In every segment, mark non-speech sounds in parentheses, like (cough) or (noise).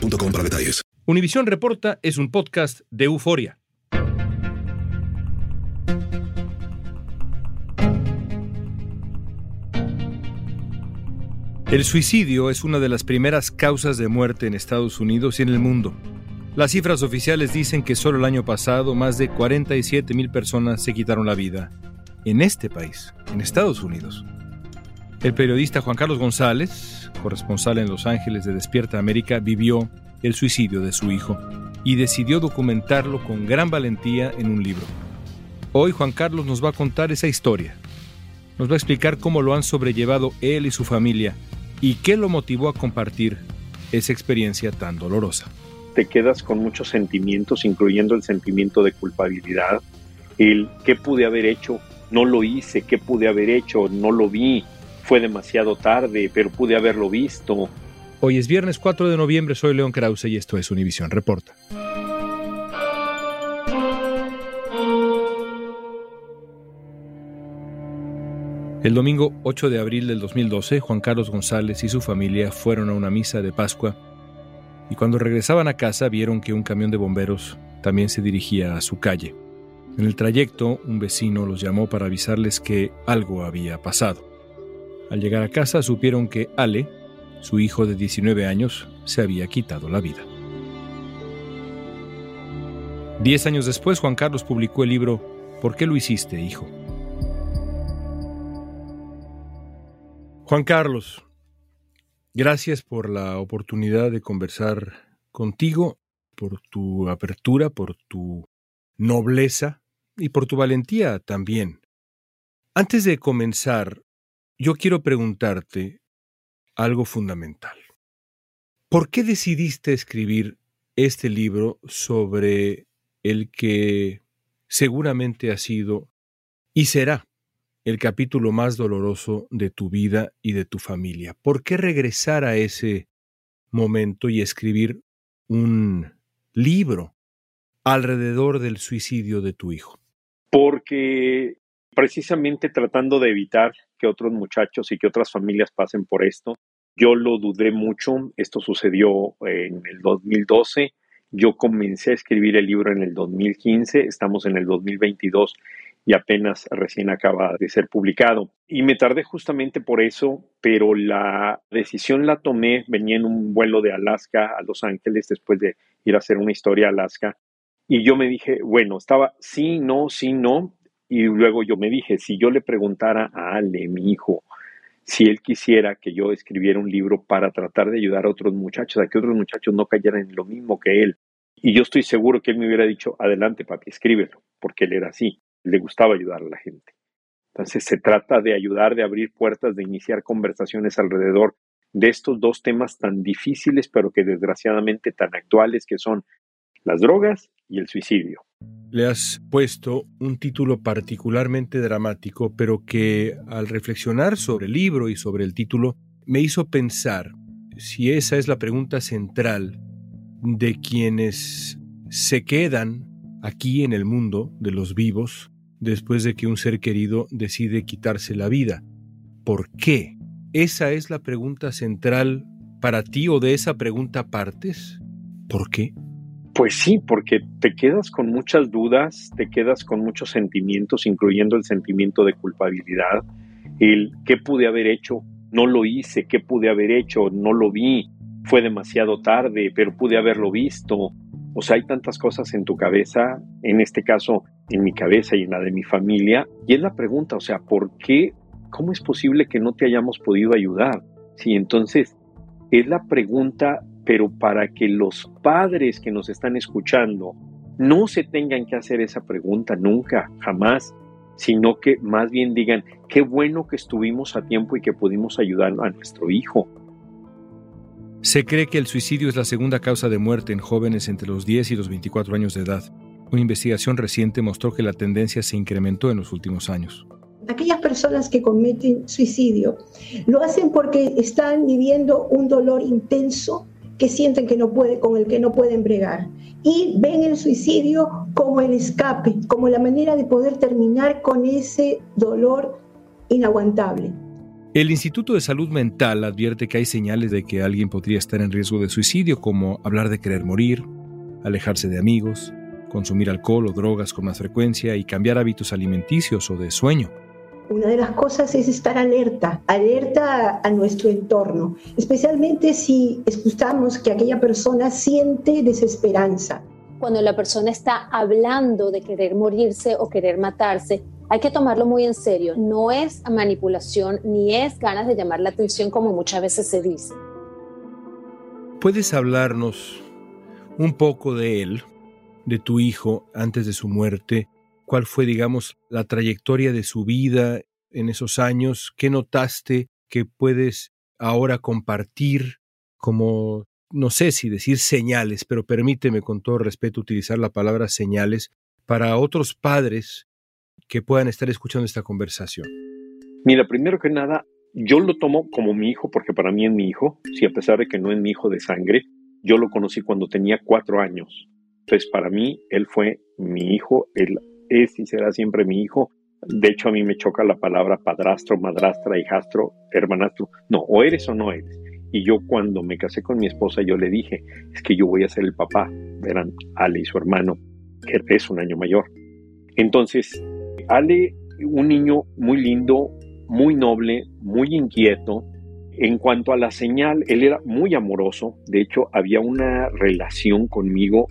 para detalles. Univisión Reporta es un podcast de euforia. El suicidio es una de las primeras causas de muerte en Estados Unidos y en el mundo. Las cifras oficiales dicen que solo el año pasado más de 47 mil personas se quitaron la vida en este país, en Estados Unidos. El periodista Juan Carlos González, corresponsal en Los Ángeles de Despierta América, vivió el suicidio de su hijo y decidió documentarlo con gran valentía en un libro. Hoy Juan Carlos nos va a contar esa historia. Nos va a explicar cómo lo han sobrellevado él y su familia y qué lo motivó a compartir esa experiencia tan dolorosa. Te quedas con muchos sentimientos, incluyendo el sentimiento de culpabilidad, el qué pude haber hecho, no lo hice, qué pude haber hecho, no lo vi, fue demasiado tarde, pero pude haberlo visto. Hoy es viernes 4 de noviembre, soy León Krause y esto es Univisión Reporta. El domingo 8 de abril del 2012, Juan Carlos González y su familia fueron a una misa de Pascua y cuando regresaban a casa vieron que un camión de bomberos también se dirigía a su calle. En el trayecto, un vecino los llamó para avisarles que algo había pasado. Al llegar a casa supieron que Ale, su hijo de 19 años, se había quitado la vida. Diez años después, Juan Carlos publicó el libro ¿Por qué lo hiciste, hijo? Juan Carlos, gracias por la oportunidad de conversar contigo, por tu apertura, por tu nobleza y por tu valentía también. Antes de comenzar, yo quiero preguntarte algo fundamental. ¿Por qué decidiste escribir este libro sobre el que seguramente ha sido y será el capítulo más doloroso de tu vida y de tu familia? ¿Por qué regresar a ese momento y escribir un libro alrededor del suicidio de tu hijo? Porque precisamente tratando de evitar que otros muchachos y que otras familias pasen por esto. Yo lo dudé mucho, esto sucedió en el 2012, yo comencé a escribir el libro en el 2015, estamos en el 2022 y apenas recién acaba de ser publicado. Y me tardé justamente por eso, pero la decisión la tomé, venía en un vuelo de Alaska a Los Ángeles después de ir a hacer una historia a Alaska. Y yo me dije, bueno, estaba sí, no, sí, no, y luego yo me dije, si yo le preguntara a Ale, mi hijo, si él quisiera que yo escribiera un libro para tratar de ayudar a otros muchachos, a que otros muchachos no cayeran en lo mismo que él. Y yo estoy seguro que él me hubiera dicho, adelante papi, escríbelo, porque él era así, le gustaba ayudar a la gente. Entonces se trata de ayudar, de abrir puertas, de iniciar conversaciones alrededor de estos dos temas tan difíciles, pero que desgraciadamente tan actuales, que son las drogas y el suicidio le has puesto un título particularmente dramático, pero que al reflexionar sobre el libro y sobre el título me hizo pensar si esa es la pregunta central de quienes se quedan aquí en el mundo de los vivos después de que un ser querido decide quitarse la vida. ¿Por qué? ¿Esa es la pregunta central para ti o de esa pregunta partes? ¿Por qué? Pues sí, porque te quedas con muchas dudas, te quedas con muchos sentimientos, incluyendo el sentimiento de culpabilidad, el qué pude haber hecho, no lo hice, qué pude haber hecho, no lo vi, fue demasiado tarde, pero pude haberlo visto. O sea, hay tantas cosas en tu cabeza, en este caso en mi cabeza y en la de mi familia, y es la pregunta, o sea, ¿por qué? ¿Cómo es posible que no te hayamos podido ayudar? Sí, entonces es la pregunta pero para que los padres que nos están escuchando no se tengan que hacer esa pregunta nunca, jamás, sino que más bien digan, qué bueno que estuvimos a tiempo y que pudimos ayudar a nuestro hijo. Se cree que el suicidio es la segunda causa de muerte en jóvenes entre los 10 y los 24 años de edad. Una investigación reciente mostró que la tendencia se incrementó en los últimos años. Aquellas personas que cometen suicidio lo hacen porque están viviendo un dolor intenso que sienten que no puede, con el que no pueden bregar. Y ven el suicidio como el escape, como la manera de poder terminar con ese dolor inaguantable. El Instituto de Salud Mental advierte que hay señales de que alguien podría estar en riesgo de suicidio, como hablar de querer morir, alejarse de amigos, consumir alcohol o drogas con más frecuencia y cambiar hábitos alimenticios o de sueño. Una de las cosas es estar alerta, alerta a, nuestro entorno, especialmente si escuchamos que aquella persona siente desesperanza. Cuando la persona está hablando de querer morirse o querer matarse, hay que tomarlo muy en serio. No es manipulación ni es ganas de llamar la atención como muchas veces se dice. ¿Puedes hablarnos un poco de él, de tu hijo, antes de su muerte? Cuál fue, digamos, la trayectoria de su vida en esos años, qué notaste que puedes ahora compartir como, no sé si decir señales, pero permíteme con todo respeto utilizar la palabra señales para otros padres que puedan estar escuchando esta conversación. Mira, primero que nada, yo lo tomo como mi hijo porque para mí es mi hijo, si a pesar de que no es mi hijo de sangre, yo lo conocí cuando tenía cuatro años. Entonces, para mí, él fue mi hijo, él es será siempre mi hijo. De hecho, a mí me choca la palabra padrastro, madrastra, hijastro, hermanastro. No, o eres o no eres. Y yo cuando me casé con mi esposa, yo le dije, es que yo voy a ser el papá. Eran Ale y su hermano, que es un año mayor. Entonces, Ale, un niño muy lindo, muy noble, muy inquieto. En cuanto a la señal, él era muy amoroso. De hecho, había una relación conmigo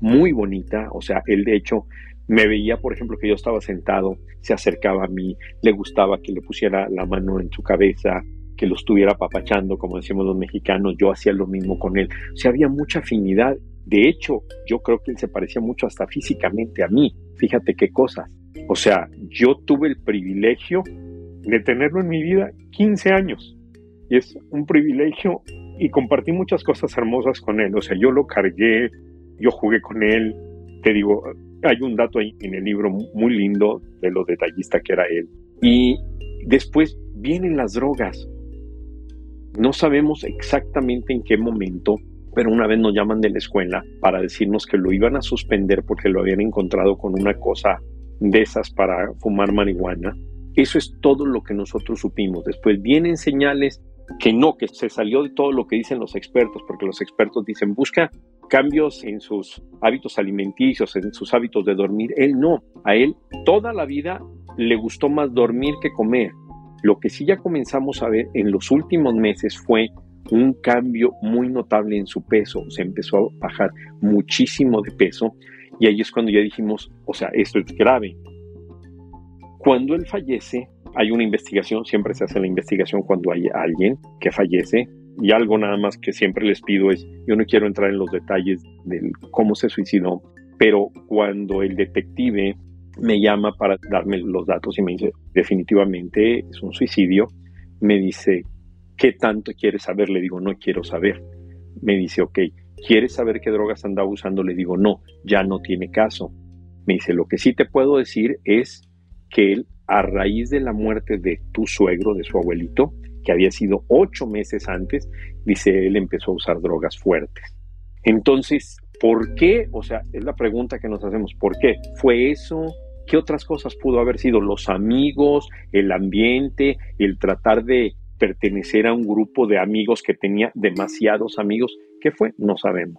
muy bonita. O sea, él de hecho me veía, por ejemplo, que yo estaba sentado, se acercaba a mí, le gustaba que le pusiera la mano en su cabeza, que lo estuviera papachando, como decimos los mexicanos, yo hacía lo mismo con él. O sea, había mucha afinidad. De hecho, yo creo que él se parecía mucho hasta físicamente a mí. Fíjate qué cosas. O sea, yo tuve el privilegio de tenerlo en mi vida 15 años. Y es un privilegio y compartí muchas cosas hermosas con él. O sea, yo lo cargué, yo jugué con él. Te digo, hay un dato ahí en el libro muy lindo de lo detallista que era él. Y después vienen las drogas. No sabemos exactamente en qué momento, pero una vez nos llaman de la escuela para decirnos que lo iban a suspender porque lo habían encontrado con una cosa de esas para fumar marihuana. Eso es todo lo que nosotros supimos. Después vienen señales que no, que se salió de todo lo que dicen los expertos, porque los expertos dicen busca cambios en sus hábitos alimenticios, en sus hábitos de dormir. Él no, a él toda la vida le gustó más dormir que comer. Lo que sí ya comenzamos a ver en los últimos meses fue un cambio muy notable en su peso, se empezó a bajar muchísimo de peso y ahí es cuando ya dijimos, o sea, esto es grave. Cuando él fallece, hay una investigación, siempre se hace la investigación cuando hay alguien que fallece, y algo nada más que siempre les pido es, yo no quiero entrar en los detalles de cómo se suicidó, pero cuando el detective me llama para darme los datos y me dice, definitivamente es un suicidio, me dice, ¿qué tanto quieres saber? Le digo, no quiero saber. Me dice, ok, ¿quieres saber qué drogas andaba usando? Le digo, no, ya no tiene caso. Me dice, lo que sí te puedo decir es que él, a raíz de la muerte de tu suegro, de su abuelito, que había sido ocho meses antes, dice él empezó a usar drogas fuertes. Entonces, ¿por qué? O sea, es la pregunta que nos hacemos, ¿por qué? ¿Fue eso? ¿Qué otras cosas pudo haber sido? Los amigos, el ambiente, el tratar de pertenecer a un grupo de amigos que tenía demasiados amigos. ¿Qué fue? No sabemos.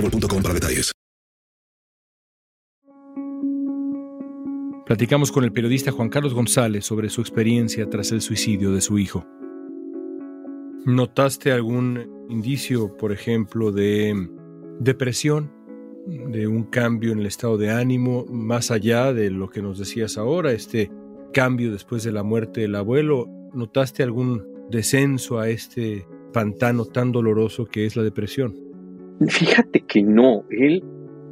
boostmobile para detalles. Platicamos con el periodista Juan Carlos González sobre su experiencia tras el suicidio de su hijo. ¿Notaste algún indicio, por ejemplo, de depresión, de un cambio en el estado de ánimo, más allá de lo que nos decías ahora, este cambio después de la muerte del abuelo? ¿Notaste algún descenso a este pantano tan doloroso que es la depresión? Fíjate que no, él,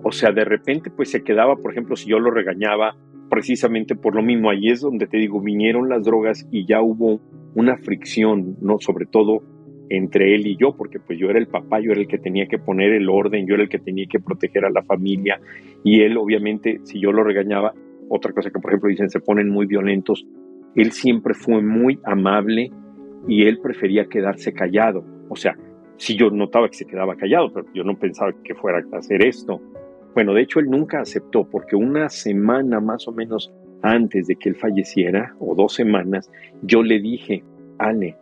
o sea, de repente pues se quedaba, por ejemplo, si yo lo regañaba precisamente por lo mismo, ahí es donde te digo, vinieron las drogas y ya hubo una fricción, ¿no? Sobre todo entre él y yo, porque pues yo era el papá, yo era el que tenía que poner el orden, yo era el que tenía que proteger a la familia y él obviamente, si yo lo regañaba, otra cosa que por ejemplo dicen, se ponen muy violentos, él siempre fue muy amable y él prefería quedarse callado, o sea, si yo notaba que se quedaba callado, pero yo no pensaba que fuera a hacer esto. Bueno, de hecho él nunca aceptó porque una semana más o menos antes de que él falleciera, o dos semanas, yo le dije, Ale,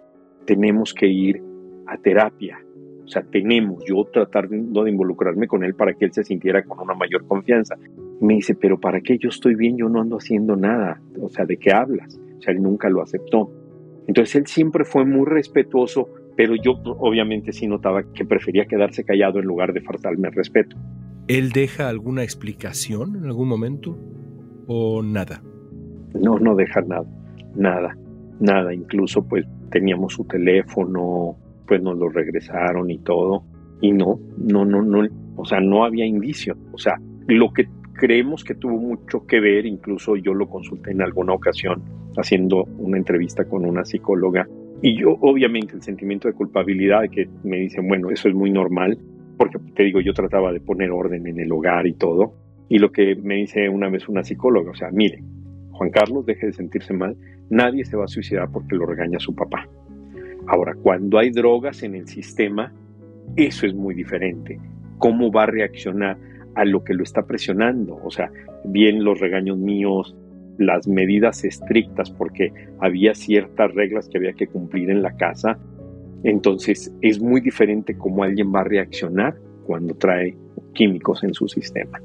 tenemos que ir a terapia. O sea, tenemos, yo tratando de involucrarme con él para que él se sintiera con una mayor confianza. Me dice, pero ¿para qué yo estoy bien? Yo no ando haciendo nada. O sea, ¿de qué hablas? O sea, él nunca lo aceptó. Entonces él siempre fue muy respetuoso pero yo obviamente sí notaba que prefería quedarse callado en lugar de faltarme el respeto. ¿Él deja alguna explicación en algún momento o nada? No, no deja nada, nada, nada. Incluso pues teníamos su teléfono, pues nos lo regresaron y todo. Y no, no, no, no, o sea, no había indicio. O sea, lo que creemos que tuvo mucho que ver, incluso yo lo consulté en alguna ocasión haciendo una entrevista con una psicóloga, y yo, obviamente, el sentimiento de culpabilidad que me dicen, bueno, eso es muy normal, porque te digo, yo trataba de poner orden en el hogar y todo. Y lo que me dice una vez una psicóloga, o sea, mire, Juan Carlos, deje de sentirse mal, nadie se va a suicidar porque lo regaña su papá. Ahora, cuando hay drogas en el sistema, eso es muy diferente. ¿Cómo va a reaccionar a lo que lo está presionando? O sea, bien los regaños míos, las medidas estrictas porque había ciertas reglas que había que cumplir en la casa. Entonces es muy diferente cómo alguien va a reaccionar cuando trae químicos en su sistema.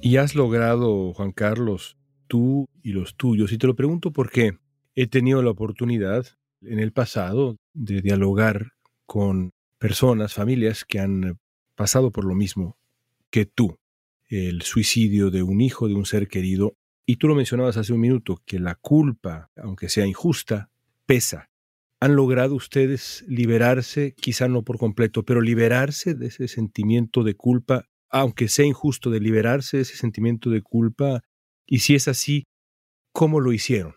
Y has logrado, Juan Carlos, tú y los tuyos, y te lo pregunto porque he tenido la oportunidad en el pasado de dialogar con personas, familias que han pasado por lo mismo que tú el suicidio de un hijo, de un ser querido. Y tú lo mencionabas hace un minuto, que la culpa, aunque sea injusta, pesa. ¿Han logrado ustedes liberarse, quizá no por completo, pero liberarse de ese sentimiento de culpa, aunque sea injusto de liberarse de ese sentimiento de culpa? Y si es así, ¿cómo lo hicieron?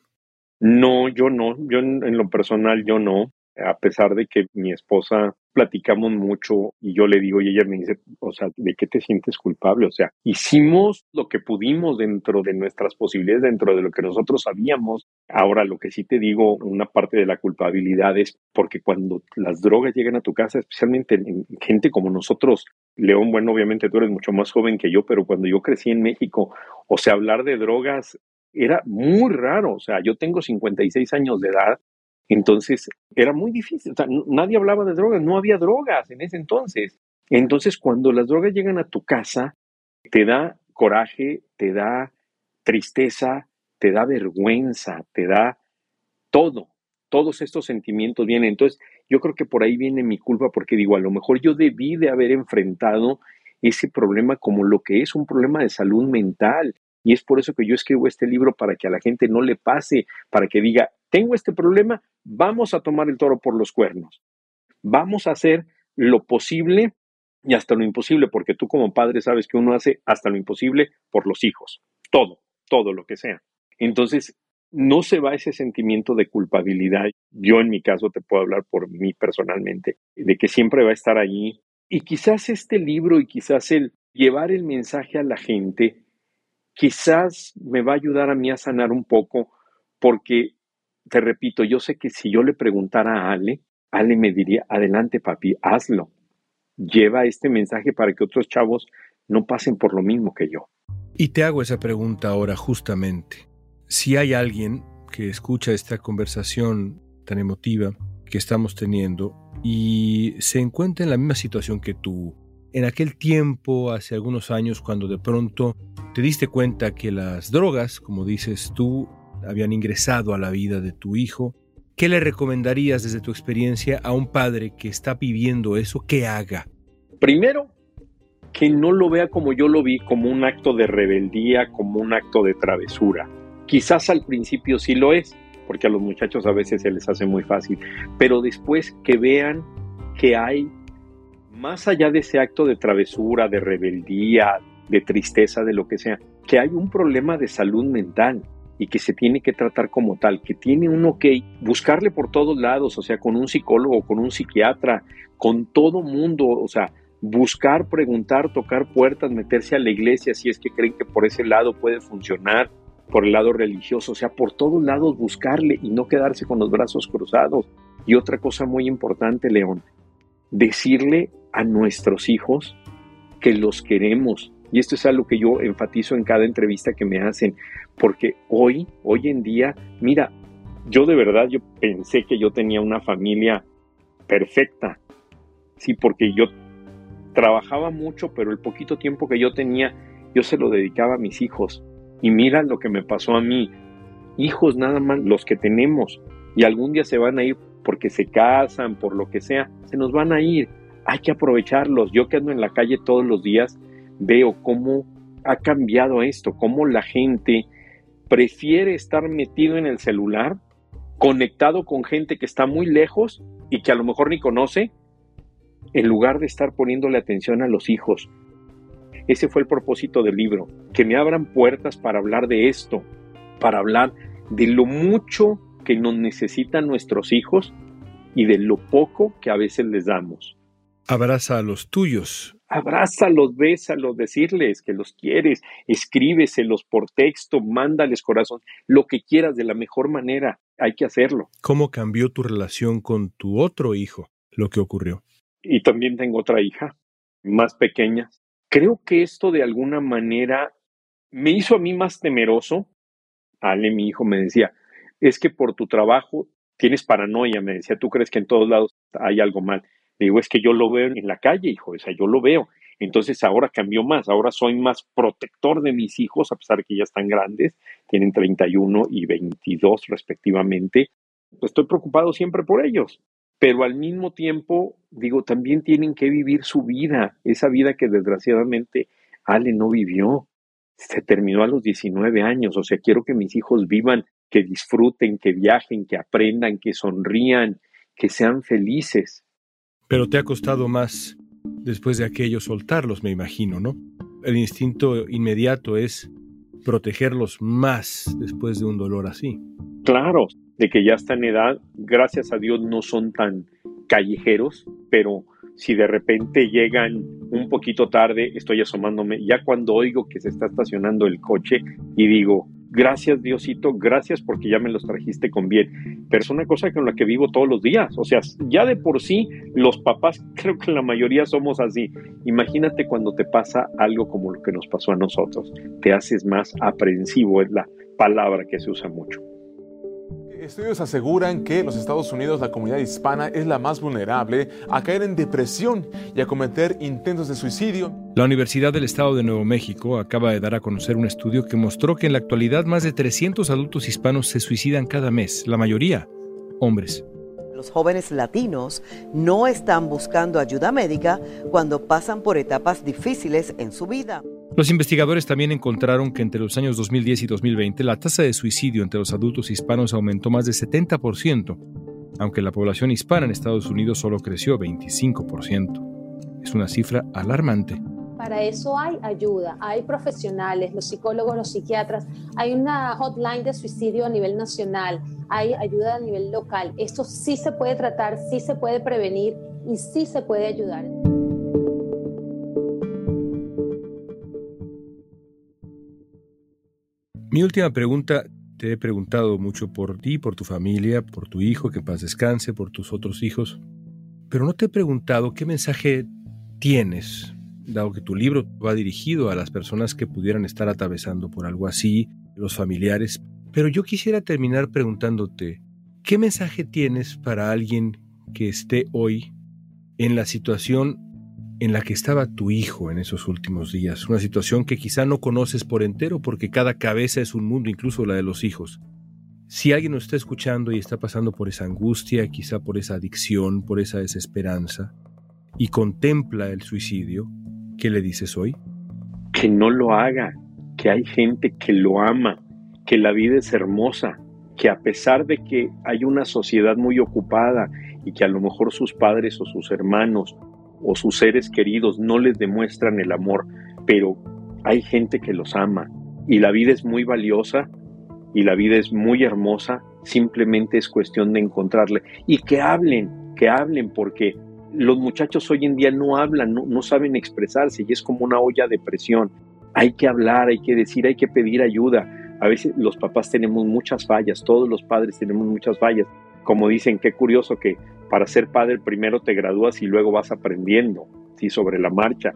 No, yo no, yo en, lo personal yo no a pesar de que mi esposa platicamos mucho y yo le digo y ella me dice, o sea, ¿de qué te sientes culpable? O sea, hicimos lo que pudimos dentro de nuestras posibilidades, dentro de lo que nosotros sabíamos. Ahora, lo que sí te digo, una parte de la culpabilidad es porque cuando las drogas llegan a tu casa, especialmente en gente como nosotros, León, bueno, obviamente tú eres mucho más joven que yo, pero cuando yo crecí en México, o sea, hablar de drogas era muy raro. O sea, yo tengo 56 años de edad entonces, era muy difícil. O sea, nadie hablaba de drogas, no había drogas en ese entonces. Entonces, cuando las drogas llegan a tu casa, te da coraje, te da tristeza, te da vergüenza, te da todo. Todos estos sentimientos vienen. Entonces, yo creo que por ahí viene mi culpa porque digo, a lo mejor yo debí de haber enfrentado ese problema como lo que es un problema de salud mental. Y es por eso que yo escribo este libro para que a la gente no le pase, para que diga, tengo este problema, vamos a tomar el toro por los cuernos. Vamos a hacer lo posible y hasta lo imposible, porque tú como padre sabes que uno hace hasta lo imposible por los hijos. Todo, todo lo que sea. Entonces, no se va ese sentimiento de culpabilidad. Yo en mi caso te puedo hablar por mí personalmente, de que siempre va a estar allí. Y quizás este libro y quizás el llevar el mensaje a la gente, quizás me va a ayudar a mí a sanar un poco, porque te repito, yo sé que si yo le preguntara a Ale, Ale me diría, adelante papi, hazlo. Lleva este mensaje para que otros chavos no pasen por lo mismo que yo. Y te hago esa pregunta ahora justamente. Si hay alguien que escucha esta conversación tan emotiva que estamos teniendo y se encuentra en la misma situación que tú, en aquel tiempo, hace algunos años, cuando de pronto te diste cuenta que las drogas, como dices tú, habían ingresado a la vida de tu hijo. ¿Qué le recomendarías desde tu experiencia a un padre que está viviendo eso que haga? Primero, que no lo vea como yo lo vi, como un acto de rebeldía, como un acto de travesura. Quizás al principio sí lo es, porque a los muchachos a veces se les hace muy fácil, pero después que vean que hay, más allá de ese acto de travesura, de rebeldía, de tristeza, de lo que sea, que hay un problema de salud mental, y que se tiene que tratar como tal, que tiene uno que buscarle por todos lados, o sea, con un psicólogo, con un psiquiatra, con todo mundo, o sea, buscar, preguntar, tocar puertas, meterse a la iglesia si es que creen que por ese lado puede funcionar, por el lado religioso, o sea, por todos lados buscarle y no quedarse con los brazos cruzados. Y otra cosa muy importante, León, decirle a nuestros hijos que los queremos, y esto es algo que yo enfatizo en cada entrevista que me hacen, porque hoy, hoy en día, mira, yo de verdad, yo pensé que yo tenía una familia perfecta, sí, porque yo trabajaba mucho, pero el poquito tiempo que yo tenía, yo se lo dedicaba a mis hijos. Y mira lo que me pasó a mí. Hijos nada más, los que tenemos, y algún día se van a ir porque se casan, por lo que sea, se nos van a ir. Hay que aprovecharlos. Yo que ando en la calle todos los días, veo cómo ha cambiado esto, cómo la gente prefiere estar metido en el celular, conectado con gente que está muy lejos y que a lo mejor ni conoce, en lugar de estar poniéndole atención a los hijos. Ese fue el propósito del libro, que me abran puertas para hablar de esto, para hablar de lo mucho que nos necesitan nuestros hijos y de lo poco que a veces les damos. Abraza a los tuyos, abrázalos, bésalos, decirles que los quieres, escríbeselos por texto, mándales corazón, lo que quieras de la mejor manera, hay que hacerlo. ¿Cómo cambió tu relación con tu otro hijo lo que ocurrió? Y también tengo otra hija, más pequeña. Creo que esto de alguna manera me hizo a mí más temeroso. Ale, mi hijo, me decía, es que por tu trabajo tienes paranoia, me decía, tú crees que en todos lados hay algo mal digo, es que yo lo veo en la calle, hijo, o sea, yo lo veo. Entonces ahora cambió más, ahora soy más protector de mis hijos, a pesar de que ya están grandes, tienen 31 y 22 respectivamente. estoy preocupado siempre por ellos, pero al mismo tiempo, digo, también tienen que vivir su vida, esa vida que desgraciadamente Ale no vivió. Se terminó a los 19 años, o sea, quiero que mis hijos vivan, que disfruten, que viajen, que aprendan, que sonrían, que sean felices. Pero te ha costado más después de aquello soltarlos, me imagino, ¿no? El instinto inmediato es protegerlos más después de un dolor así. Claro, de que ya están en edad, gracias a Dios no son tan callejeros, pero si de repente llegan un poquito tarde, estoy asomándome, ya cuando oigo que se está estacionando el coche y digo, gracias Diosito, gracias porque ya me los trajiste con bien. Pero es una cosa con la que vivo todos los días. O sea, ya de por sí los papás, (laughs) creo que la mayoría somos así. Imagínate cuando te pasa algo como lo que nos pasó a nosotros. Te haces más aprensivo, es la palabra que se usa mucho. Estudios aseguran que en los Estados Unidos la comunidad hispana es la más vulnerable a caer en depresión y a cometer intentos de suicidio. La Universidad del Estado de Nuevo México acaba de dar a conocer un estudio que mostró que en la actualidad más de 300 adultos hispanos se suicidan cada mes, la mayoría hombres. Los jóvenes latinos no están buscando ayuda médica cuando pasan por etapas difíciles en su vida. Los investigadores también encontraron que entre los años 2010 y 2020 la tasa de suicidio entre los adultos hispanos aumentó más de 70%, aunque la población hispana en Estados Unidos solo creció 25%. Es una cifra alarmante. Para eso hay ayuda, hay profesionales, los psicólogos, los psiquiatras, hay una hotline de suicidio a nivel nacional, hay ayuda a nivel local. Esto sí se puede tratar, sí se puede prevenir y sí se puede ayudar. Mi última pregunta, te he preguntado mucho por ti, por tu familia, por tu hijo, que paz descanse, por tus otros hijos, pero no te he preguntado qué mensaje tienes, dado que tu libro va dirigido a las personas que pudieran estar atravesando por algo así, los familiares, pero yo quisiera terminar preguntándote, ¿qué mensaje tienes para alguien que esté hoy en la situación en la que estaba tu hijo en esos últimos días, una situación que quizá no conoces por entero porque cada cabeza es un mundo, incluso la de los hijos. Si alguien nos está escuchando y está pasando por esa angustia, quizá por esa adicción, por esa desesperanza, y contempla el suicidio, ¿qué le dices hoy? Que no lo haga, que hay gente que lo ama, que la vida es hermosa, que a pesar de que hay una sociedad muy ocupada y que a lo mejor sus padres o sus hermanos o sus seres queridos no les demuestran el amor, pero hay gente que los ama y la vida es muy valiosa y la vida es muy hermosa, simplemente es cuestión de encontrarle y que hablen, que hablen porque los muchachos hoy en día no hablan, no, saben expresarse y es como una olla de presión. Hay que hablar, hay que decir, hay que pedir ayuda. A veces los papás tenemos muchas fallas, todos los padres tenemos muchas fallas. Como dicen, qué curioso que para ser padre primero te gradúas y luego vas aprendiendo, ¿sí? sobre la marcha,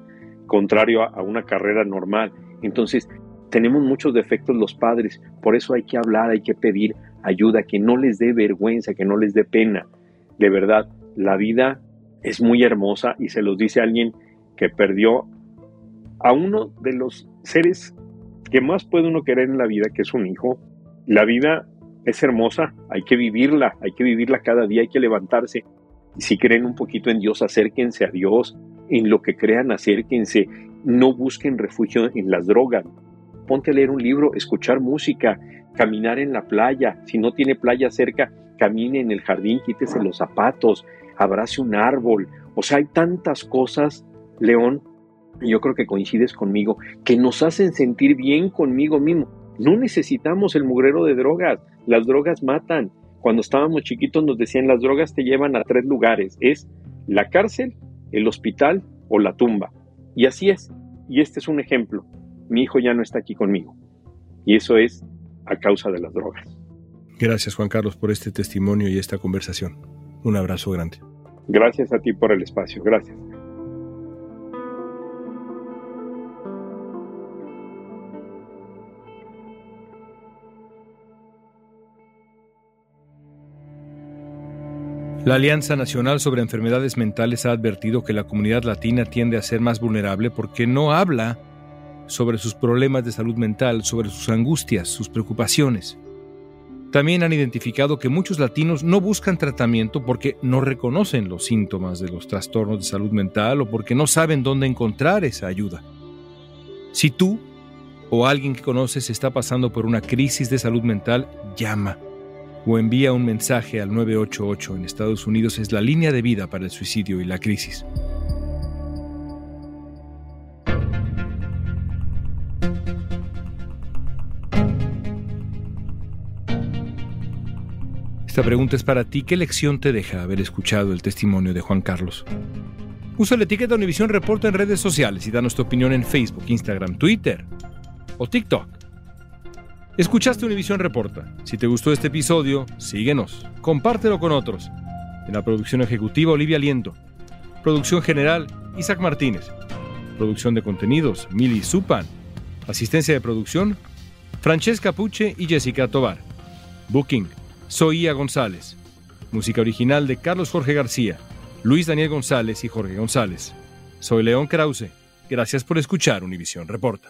contrario a, una carrera normal. Entonces, tenemos muchos defectos los padres, por eso hay que hablar, hay que pedir ayuda, que no les dé vergüenza, que no les dé pena. De verdad, la vida es muy hermosa y se los dice alguien que perdió a uno de los seres que más puede uno querer en la vida, que es un hijo. La vida es hermosa, hay que vivirla, hay que vivirla cada día, hay que levantarse. Si creen un poquito en Dios, acérquense a Dios, en lo que crean, acérquense, no busquen refugio en las drogas. Ponte a leer un libro, escuchar música, caminar en la playa, si no tiene playa cerca, camine en el jardín, quítese los zapatos, abrace un árbol. O sea, hay tantas cosas, León, yo creo que coincides conmigo, que nos hacen sentir bien conmigo mismo. No necesitamos el mugrero de drogas. Las drogas matan. Cuando estábamos chiquitos nos decían las drogas te llevan a tres lugares. Es la cárcel, el hospital o la tumba. Y así es. Y este es un ejemplo. Mi hijo ya no está aquí conmigo. Y eso es a causa de las drogas. Gracias Juan Carlos por este testimonio y esta conversación. Un abrazo grande. Gracias a ti por el espacio. Gracias. La Alianza Nacional sobre Enfermedades Mentales ha advertido que la comunidad latina tiende a ser más vulnerable porque no habla sobre sus problemas de salud mental, sobre sus angustias, sus preocupaciones. También han identificado que muchos latinos no buscan tratamiento porque no reconocen los síntomas de los trastornos de salud mental o porque no saben dónde encontrar esa ayuda. Si tú o alguien que conoces está pasando por una crisis de salud mental, llama o envía un mensaje al 988 en Estados Unidos. Es la línea de vida para el suicidio y la crisis. Esta pregunta es para ti. ¿Qué lección te deja haber escuchado el testimonio de Juan Carlos? Usa la etiqueta Univisión Reporta en redes sociales y danos tu opinión en Facebook, Instagram, Twitter o TikTok. Escuchaste Univisión Reporta. Si te gustó este episodio, síguenos, compártelo con otros. En la producción ejecutiva, Olivia Liendo. Producción general, Isaac Martínez. Producción de contenidos, Mili Supan. Asistencia de producción, Francesca Puche y Jessica Tovar. Booking, Soía González. Música original de Carlos Jorge García, Luis Daniel González y Jorge González. Soy León Krause. Gracias por escuchar Univisión Reporta.